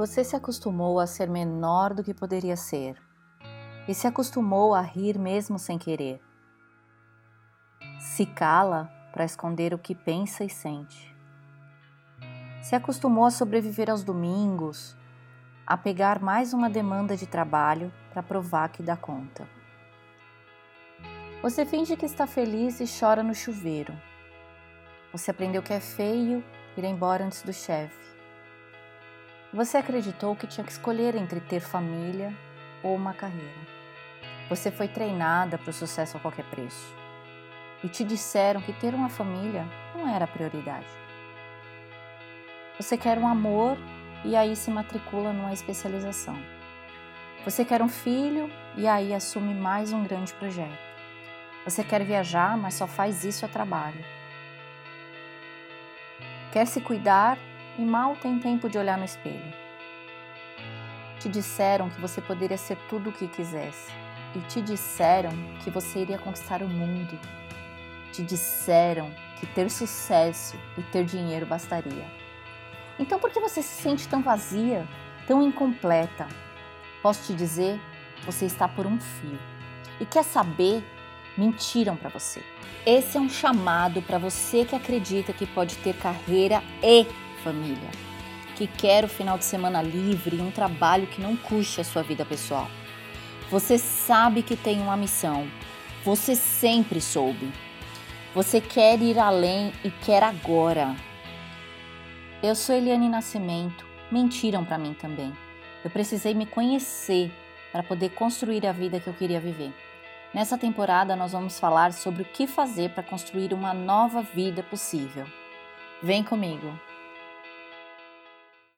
Você se acostumou a ser menor do que poderia ser e se acostumou a rir mesmo sem querer. Se cala para esconder o que pensa e sente. Se acostumou a sobreviver aos domingos, a pegar mais uma demanda de trabalho para provar que dá conta. Você finge que está feliz e chora no chuveiro. Você aprendeu que é feio ir embora antes do chefe. Você acreditou que tinha que escolher entre ter família ou uma carreira. Você foi treinada para o sucesso a qualquer preço. E te disseram que ter uma família não era a prioridade. Você quer um amor e aí se matricula numa especialização. Você quer um filho e aí assume mais um grande projeto. Você quer viajar, mas só faz isso a trabalho. Quer se cuidar e mal tem tempo de olhar no espelho. Te disseram que você poderia ser tudo o que quisesse, e te disseram que você iria conquistar o mundo. Te disseram que ter sucesso e ter dinheiro bastaria. Então, por que você se sente tão vazia, tão incompleta? Posso te dizer, você está por um fio. E quer saber? Mentiram para você. Esse é um chamado para você que acredita que pode ter carreira e família, que quer o final de semana livre e um trabalho que não custe a sua vida pessoal. Você sabe que tem uma missão, você sempre soube. Você quer ir além e quer agora. Eu sou Eliane Nascimento, mentiram para mim também. Eu precisei me conhecer para poder construir a vida que eu queria viver. Nessa temporada, nós vamos falar sobre o que fazer para construir uma nova vida possível. Vem comigo!